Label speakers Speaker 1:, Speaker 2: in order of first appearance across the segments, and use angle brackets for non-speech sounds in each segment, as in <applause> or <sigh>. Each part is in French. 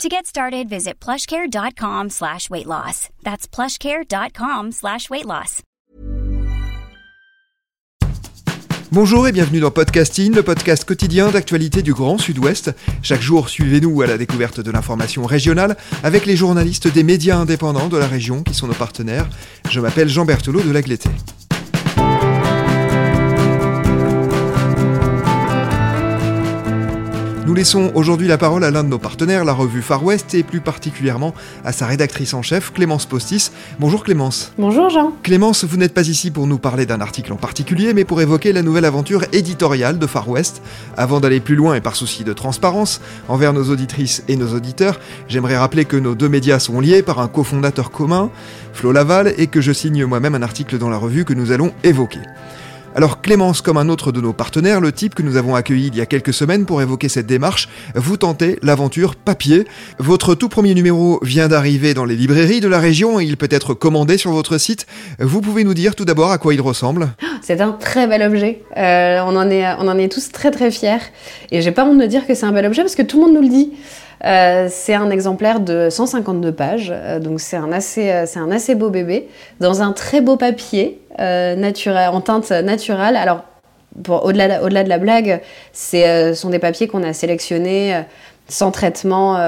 Speaker 1: To get started, visit plushcare.com slash weight loss. That's plushcare.com slash weight loss.
Speaker 2: Bonjour et bienvenue dans Podcasting, le podcast quotidien d'actualité du Grand Sud-Ouest. Chaque jour, suivez-nous à la découverte de l'information régionale avec les journalistes des médias indépendants de la région qui sont nos partenaires. Je m'appelle Jean Berthelot de Lagleté. Nous laissons aujourd'hui la parole à l'un de nos partenaires, la revue Far West, et plus particulièrement à sa rédactrice en chef, Clémence Postis. Bonjour Clémence.
Speaker 3: Bonjour Jean.
Speaker 2: Clémence, vous n'êtes pas ici pour nous parler d'un article en particulier, mais pour évoquer la nouvelle aventure éditoriale de Far West. Avant d'aller plus loin et par souci de transparence envers nos auditrices et nos auditeurs, j'aimerais rappeler que nos deux médias sont liés par un cofondateur commun, Flo Laval, et que je signe moi-même un article dans la revue que nous allons évoquer. Alors Clémence, comme un autre de nos partenaires, le type que nous avons accueilli il y a quelques semaines pour évoquer cette démarche, vous tentez l'aventure papier. Votre tout premier numéro vient d'arriver dans les librairies de la région et il peut être commandé sur votre site. Vous pouvez nous dire tout d'abord à quoi il ressemble <gasps>
Speaker 3: C'est un très bel objet. Euh, on, en est, on en est tous très très fiers. Et j'ai pas honte de dire que c'est un bel objet parce que tout le monde nous le dit. Euh, c'est un exemplaire de 152 pages, euh, donc c'est un, un assez beau bébé, dans un très beau papier, naturel, en teinte naturelle. Alors, au-delà, au-delà de la blague, ce sont des papiers qu'on a sélectionnés sans traitement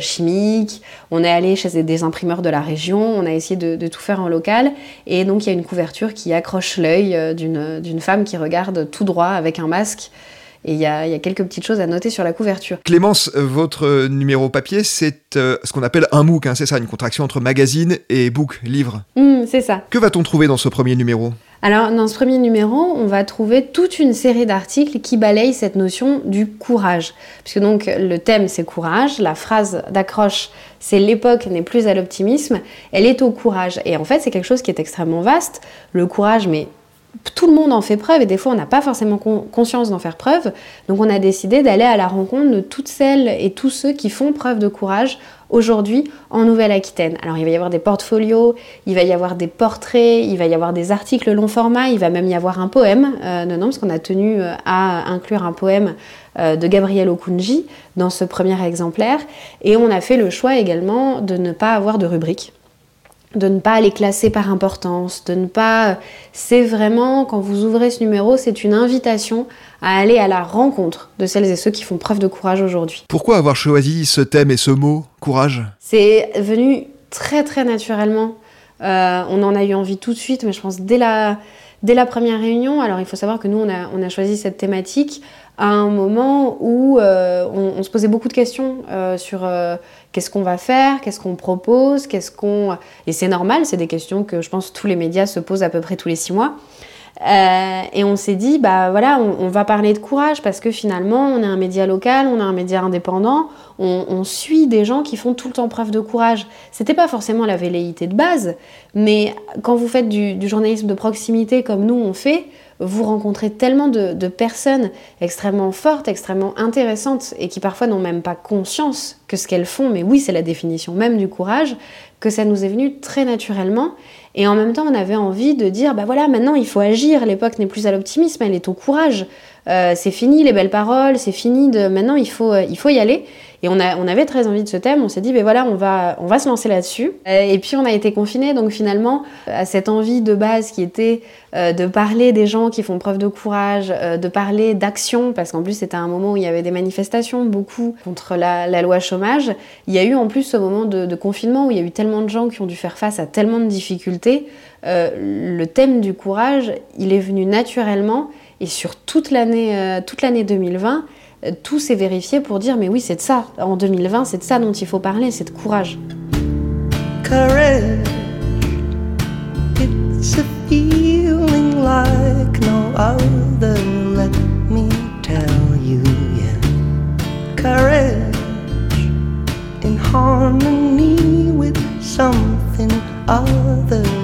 Speaker 3: chimique. On est allé chez des imprimeurs de la région, on a essayé de, de tout faire en local. Et donc, il y a une couverture qui accroche l'œil d'une femme qui regarde tout droit avec un masque. Et il y, a, quelques petites choses à noter sur la couverture.
Speaker 2: Clémence, euh, votre euh, numéro papier, c'est euh, ce qu'on appelle un MOOC, hein, c'est ça, une contraction entre magazine et book, livre.
Speaker 3: Mmh, c'est ça.
Speaker 2: Que va-t-on trouver dans ce premier numéro?
Speaker 3: Alors, dans ce premier numéro, on va trouver toute une série d'articles qui balayent cette notion du courage. Puisque donc, le thème, c'est courage. La phrase d'accroche, c'est l'époque n'est plus à l'optimisme, elle est au courage. Et en fait, c'est quelque chose qui est extrêmement vaste. Le courage, mais tout le monde en fait preuve et des fois on n'a pas forcément conscience d'en faire preuve. Donc on a décidé d'aller à la rencontre de toutes celles et tous ceux qui font preuve de courage aujourd'hui en Nouvelle-Aquitaine. Alors il va y avoir des portfolios, il va y avoir des portraits, il va y avoir des articles long format, il va même y avoir un poème, euh, non, non, parce qu'on a tenu euh, à inclure un poème euh, de Gabriel Okunji dans ce premier exemplaire. Et on a fait le choix également de ne pas avoir de rubrique de ne pas les classer par importance, de ne pas... C'est vraiment, quand vous ouvrez ce numéro, c'est une invitation à aller à la rencontre de celles et ceux qui font preuve de courage aujourd'hui.
Speaker 2: Pourquoi avoir choisi ce thème et ce mot, courage?
Speaker 3: C'est venu très très naturellement. Euh, on en a eu envie tout de suite, mais je pense dès la, dès la première réunion. Alors il faut savoir que nous, on a, on a choisi cette thématique à un moment où euh, on, se posait beaucoup de questions euh, sur qu'est-ce qu'on va faire, qu'est-ce qu'on propose, qu'est-ce qu'on... Et c'est normal, c'est des questions que je pense tous les médias se posent à peu près tous les six mois. et on s'est dit, bah voilà, on, va parler de courage parce que finalement, on est un média local, on est un média indépendant, on, suit des gens qui font tout le temps preuve de courage. C'était pas forcément la velléité de base, mais quand vous faites du journalisme de proximité comme nous on fait, vous rencontrez tellement de, personnes extrêmement fortes, extrêmement intéressantes et qui parfois n'ont même pas conscience que ce qu'elles font, mais oui, c'est la définition même du courage, que ça nous est venu très naturellement. Et en même temps, on avait envie de dire, bah voilà, maintenant il faut agir, l'époque n'est plus à l'optimisme, elle est au courage. Euh, c'est fini les belles paroles, c'est fini de... Maintenant, il faut, euh, il faut y aller. Et on, a, on avait très envie de ce thème, on s'est dit, ben voilà, on va, on va se lancer là-dessus. Euh, et puis on a été confinés, donc finalement, à cette envie de base qui était de parler des gens qui font preuve de courage, de parler d'action, parce qu'en plus c'était un moment où il y avait des manifestations, beaucoup contre la, loi chômage, il y a eu en plus ce moment de, confinement où il y a eu tellement de gens qui ont dû faire face à tellement de difficultés. le thème du courage, il est venu naturellement et sur toute l'année euh, toute l'année 2020, euh, tout s'est vérifié pour dire mais oui, c'est de ça. En 2020, c'est de ça dont il faut parler, c'est de courage. Courage, it's a feeling like no other, let me tell you, yeah. Courage in harmony with something other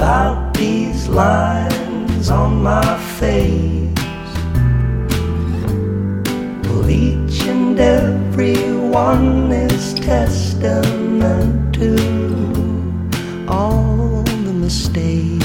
Speaker 4: About these lines on my face. Well, each and every one is testament to all the mistakes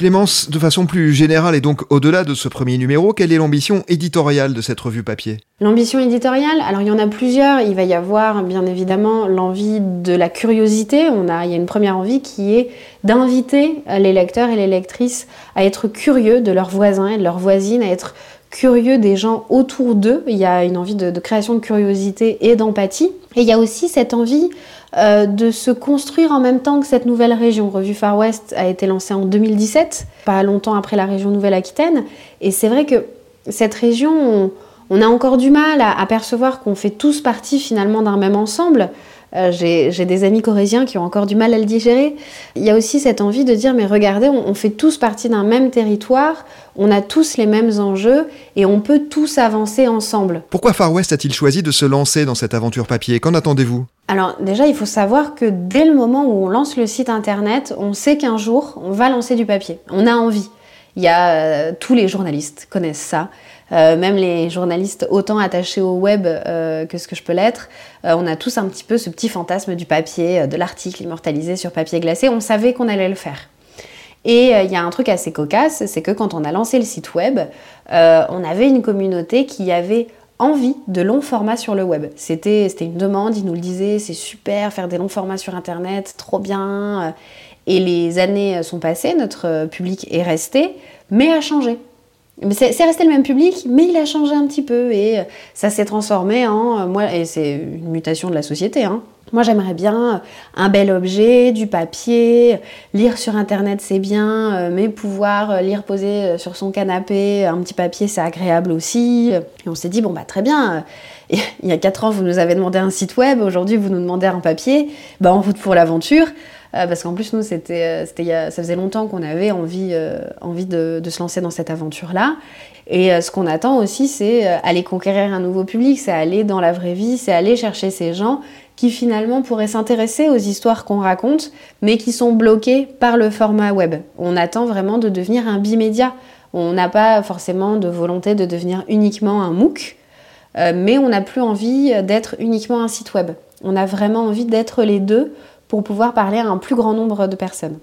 Speaker 2: Clémence, de façon plus générale et donc au-delà de ce premier numéro, quelle est l'ambition éditoriale de cette revue papier?
Speaker 3: L'ambition éditoriale, alors il y en a plusieurs. Il va y avoir bien évidemment l'envie de la curiosité. On a, il y a une première envie qui est d'inviter les lecteurs et les lectrices à être curieux de leurs voisins et de leurs voisines, à être curieux des gens autour d'eux. Il y a une envie de, création de curiosité et d'empathie. Et il y a aussi cette envie euh, de se construire en même temps que cette nouvelle région. Revue Far West a été lancée en 2017, pas longtemps après la région Nouvelle-Aquitaine. Et c'est vrai que cette région, on, on a encore du mal à, à percevoir qu'on fait tous partie finalement d'un même ensemble. Euh, J'ai des amis corésiens qui ont encore du mal à le digérer. Il y a aussi cette envie de dire, mais regardez, on, on fait tous partie d'un même territoire, on a tous les mêmes enjeux et on peut tous avancer ensemble.
Speaker 2: Pourquoi Far West a-t-il choisi de se lancer dans cette aventure papier? Qu'en attendez-vous?
Speaker 3: Alors déjà, il faut savoir que dès le moment où on lance le site internet, on sait qu'un jour, on va lancer du papier. On a envie. Il y a euh, tous les journalistes connaissent ça. Euh, même les journalistes autant attachés au web euh, que ce que je peux l'être, euh, on a tous un petit peu ce petit fantasme du papier, de l'article immortalisé sur papier glacé. On savait qu'on allait le faire. Et il y a un truc assez cocasse, c'est que quand on a lancé le site web, on avait une communauté qui avait envie de longs formats sur le web. C'était une demande, ils nous le disaient, c'est super, faire des longs formats sur Internet, trop bien. Et les années sont passées, notre public est resté, mais a changé. C'est resté le même public, mais il a changé un petit peu et euh, ça s'est transformé en euh, moi et c'est une mutation de la société. Hein. Moi, j'aimerais bien un bel objet, du papier, lire sur internet, c'est bien, euh, mais pouvoir euh, lire posé euh, sur son canapé, un petit papier, c'est agréable aussi. Et on s'est dit bon bah très bien. euh, <laughs> Il y a 4 ans, vous nous avez demandé un site web, aujourd'hui vous nous demandez un papier. Bah en route pour l'aventure. Euh, parce qu'en plus, nous, c'était, euh, ça faisait longtemps qu'on avait envie, euh, envie de, de se lancer dans cette aventure-là. Et ce qu'on attend aussi, c'est aller conquérir un nouveau public, c'est aller dans la vraie vie, c'est aller chercher ces gens qui finalement pourraient s'intéresser aux histoires qu'on raconte, mais qui sont bloqués par le format web. On attend vraiment de devenir un bimédia. On n'a pas forcément de volonté de devenir uniquement un MOOC, mais on n'a plus envie d'être uniquement un site web. On a vraiment envie d'être les deux pour pouvoir parler à un plus grand nombre de personnes.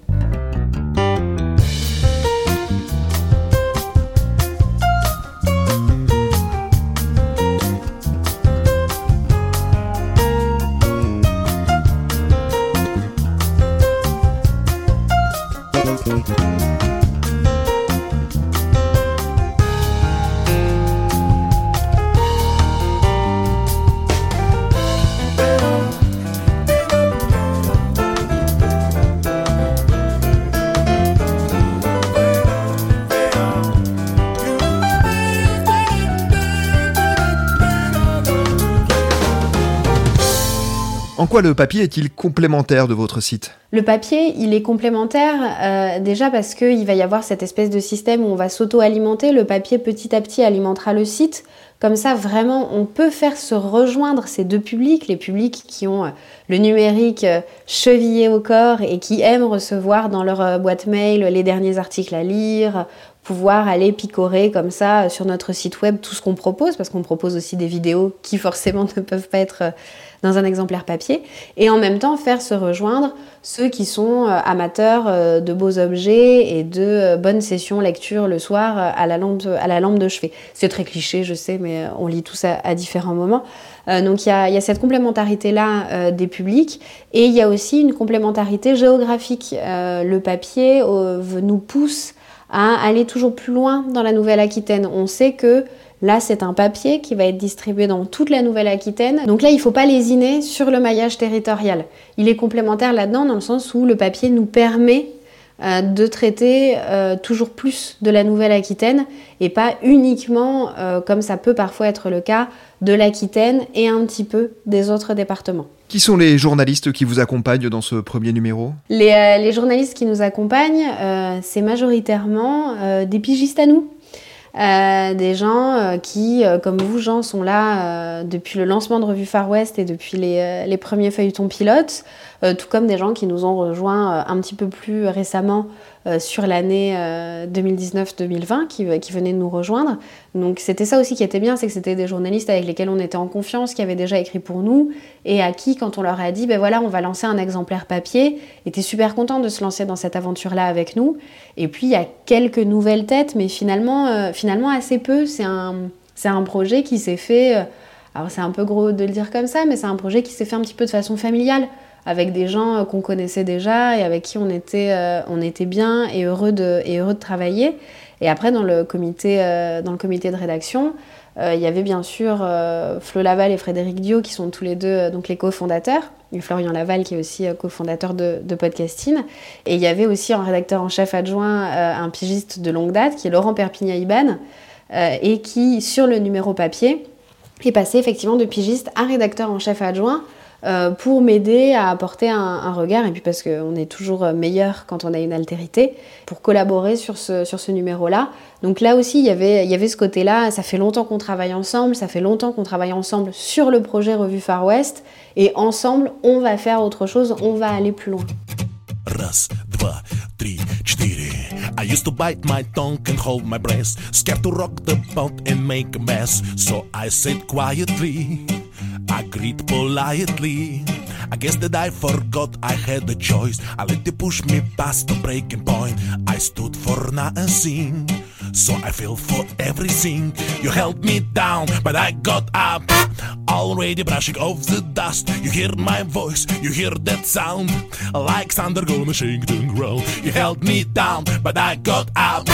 Speaker 2: En quoi le papier est-il complémentaire de votre site?
Speaker 3: Le papier, il est complémentaire euh, déjà parce qu'il va y avoir cette espèce de système où on va s'auto-alimenter. Le papier petit à petit alimentera le site. Comme ça, vraiment, on peut faire se rejoindre ces deux publics, les publics qui ont euh, le numérique euh, chevillé au corps et qui aiment recevoir dans leur boîte mail les derniers articles à lire, pouvoir aller picorer comme ça sur notre site web tout ce qu'on propose, parce qu'on propose aussi des vidéos qui forcément <laughs> ne peuvent pas être dans un exemplaire papier, et en même temps faire se rejoindre ceux qui sont euh, amateurs euh, de beaux objets et de euh, bonnes sessions lecture le soir à la lampe, à la lampe de chevet. C'est très cliché, je sais, mais on lit tous à, à différents moments. Donc il y a, cette complémentarité-là des publics, et il y a aussi une complémentarité géographique. Le papier nous pousse à aller toujours plus loin dans la Nouvelle-Aquitaine. On sait que Là, c'est un papier qui va être distribué dans toute la Nouvelle-Aquitaine. Donc là, il ne faut pas lésiner sur le maillage territorial. Il est complémentaire là-dedans dans le sens où le papier nous permet euh, de traiter euh, toujours plus de la Nouvelle-Aquitaine et pas uniquement, euh, comme ça peut parfois être le cas, de l'Aquitaine et un petit peu des autres départements.
Speaker 2: Qui sont les journalistes qui vous accompagnent dans ce premier numéro?
Speaker 3: Les, les, journalistes qui nous accompagnent, c'est majoritairement des pigistes à nous. Euh, des gens euh, qui, euh, comme vous, Jean, sont là depuis le lancement de Revue Far West et depuis les, les premiers feuilletons pilotes, tout comme des gens qui nous ont rejoints un petit peu plus récemment sur l'année 2019-2020 euh, qui, qui venaient de nous rejoindre. Donc c'était ça aussi qui était bien, c'est que c'était des journalistes avec lesquels on était en confiance, qui avaient déjà écrit pour nous, et à qui, quand on leur a dit, ben voilà, on va lancer un exemplaire papier, étaient super contents de se lancer dans cette aventure-là avec nous. Et puis il y a quelques nouvelles têtes, mais finalement, euh, finalement assez peu. C'est un, c'est un projet qui s'est fait, alors c'est un peu gros de le dire comme ça, mais c'est un projet qui s'est fait un petit peu de façon familiale avec des gens euh, qu'on connaissait déjà et avec qui on était, euh, on était bien et heureux, de, et heureux de travailler. Et après, dans le comité, euh, dans le comité de rédaction, il y avait bien sûr Flo Laval et Frédéric Dio qui sont tous les deux donc les cofondateurs, et Florian Laval qui est aussi cofondateur de, Podcasting. Et il y avait aussi un rédacteur en chef adjoint, un pigiste de longue date qui est Laurent Perpignan-Iban, et qui, sur le numéro papier, est passé effectivement de pigiste à rédacteur en chef adjoint euh, pour m'aider à apporter un, regard, et puis parce qu'on est toujours meilleur quand on a une altérité, pour collaborer sur ce, sur ce numéro-là. Donc là aussi, il y avait, il y avait ce côté-là, ça fait longtemps qu'on travaille ensemble, ça fait longtemps qu'on travaille ensemble sur le projet Revue Far West, et ensemble, on va faire autre chose, on va aller plus loin. Раз, два, три, четыре. I used to bite my tongue and hold my breath, scared to rock the boat and make a mess. So I said quietly. I greet politely. I guess that I forgot I had a choice. I let you push me past the breaking point. I stood for nothing, so I fell for everything. You held me down, but I got up. Already brushing off the dust. You hear my voice, you hear that sound. Like thunder gonna shake the ground. You held me down, but I got up.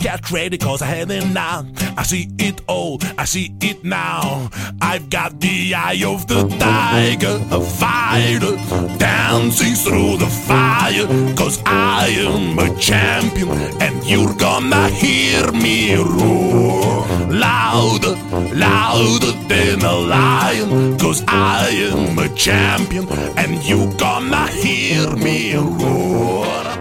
Speaker 3: Get ready, cause I had now. I see it all, I see it now. I've got the eye of the tiger, a fighter, dancing through the fire. Cause I am a champion, and you're gonna hear me roar. Louder, louder than a lion. Cause I am a champion, and you're gonna hear me roar.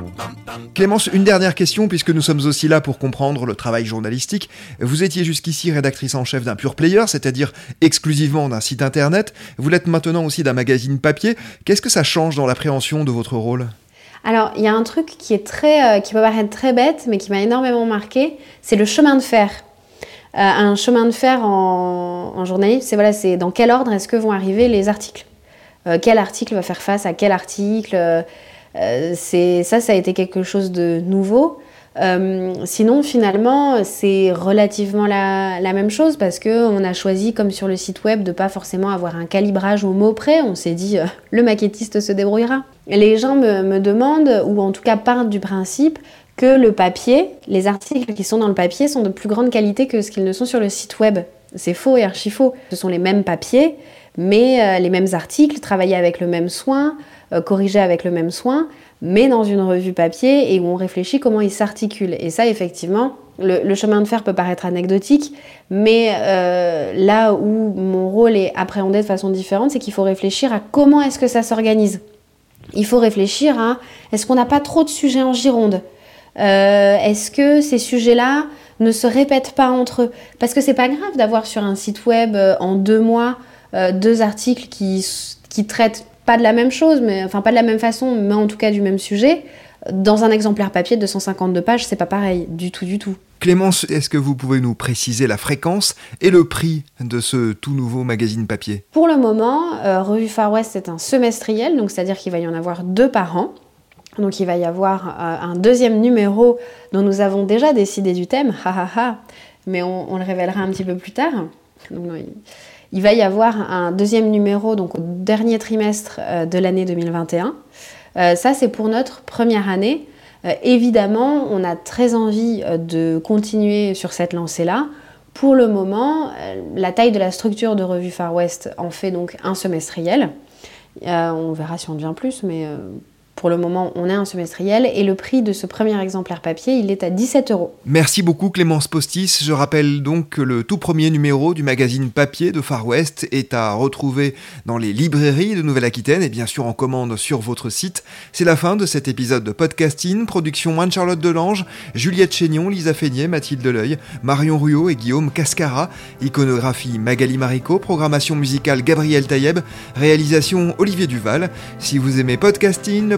Speaker 2: Clémence, une dernière question, puisque nous sommes aussi là pour comprendre le travail journalistique. Vous étiez jusqu'ici rédactrice en chef d'un pure player, c'est-à-dire exclusivement d'un site internet. Vous l'êtes maintenant aussi d'un magazine papier. Qu'est-ce que ça change dans l'appréhension de votre rôle?
Speaker 3: Alors, il y a un truc qui est très, euh, qui peut paraître très bête, mais qui m'a énormément marqué, c'est le chemin de fer. Euh, un chemin de fer en, journalisme, c'est voilà, c'est dans quel ordre est-ce que vont arriver les articles? Euh, Quel article va faire face à quel article? C'est ça, ça a été quelque chose de nouveau. Euh, sinon, finalement, c'est relativement la, même chose parce qu'on a choisi, comme sur le site web, de pas forcément avoir un calibrage au mot près. On s'est dit, euh, <laughs> le maquettiste se débrouillera. Les gens me, demandent, ou en tout cas partent du principe, que le papier, les articles qui sont dans le papier sont de plus grande qualité que ce qu'ils ne sont sur le site web. C'est faux et archi faux. Ce sont les mêmes papiers, mais les mêmes articles, travaillés avec le même soin, euh, corrigé avec le même soin, mais dans une revue papier et où on réfléchit comment il s'articule. Et ça, effectivement, le, chemin de fer peut paraître anecdotique, mais euh, là où mon rôle est appréhendé de façon différente, c'est qu'il faut réfléchir à comment est-ce que ça s'organise. Il faut réfléchir à est-ce qu'on n'a pas trop de sujets en gironde? Euh, Est-ce que ces sujets-là ne se répètent pas entre eux? Parce que c'est pas grave d'avoir sur un site web en deux mois deux articles qui traitent pas de la même chose, mais enfin pas de la même façon, mais en tout cas du même sujet. Dans un exemplaire papier de 252 pages, c'est pas pareil, du tout, du tout.
Speaker 2: Clémence, est-ce que vous pouvez nous préciser la fréquence et le prix de ce tout nouveau magazine papier?
Speaker 3: Pour le moment, euh, Revue Far West est un semestriel, donc c'est-à-dire qu'il va y en avoir deux par an. Donc il va y avoir euh, un deuxième numéro dont nous avons déjà décidé du thème, ha ha ha, mais on, le révélera un petit peu plus tard. Donc, il va y avoir un deuxième numéro donc au dernier trimestre euh, de l'année 2021. Euh, ça, c'est pour notre première année. Euh, évidemment, on a très envie de continuer sur cette lancée-là Pour le moment, la taille de la structure de revue Far West en fait donc un semestriel. On verra si on devient plus, mais pour le moment, on a un semestriel et le prix de ce premier exemplaire papier, il est à 17 euros.
Speaker 2: Merci beaucoup Clémence Postis. Je rappelle donc que le tout premier numéro du magazine papier de Far West est à retrouver dans les librairies de Nouvelle-Aquitaine et bien sûr en commande sur votre site. C'est la fin de cet épisode de podcasting. Production Anne-Charlotte Delange, Juliette Chénion, Lisa Feignet, Mathilde Deleuil, Marion Ruot et Guillaume Cascara. Iconographie Magali Marico. Programmation musicale Gabriel Taïeb. Réalisation Olivier Duval. Si vous aimez podcasting, le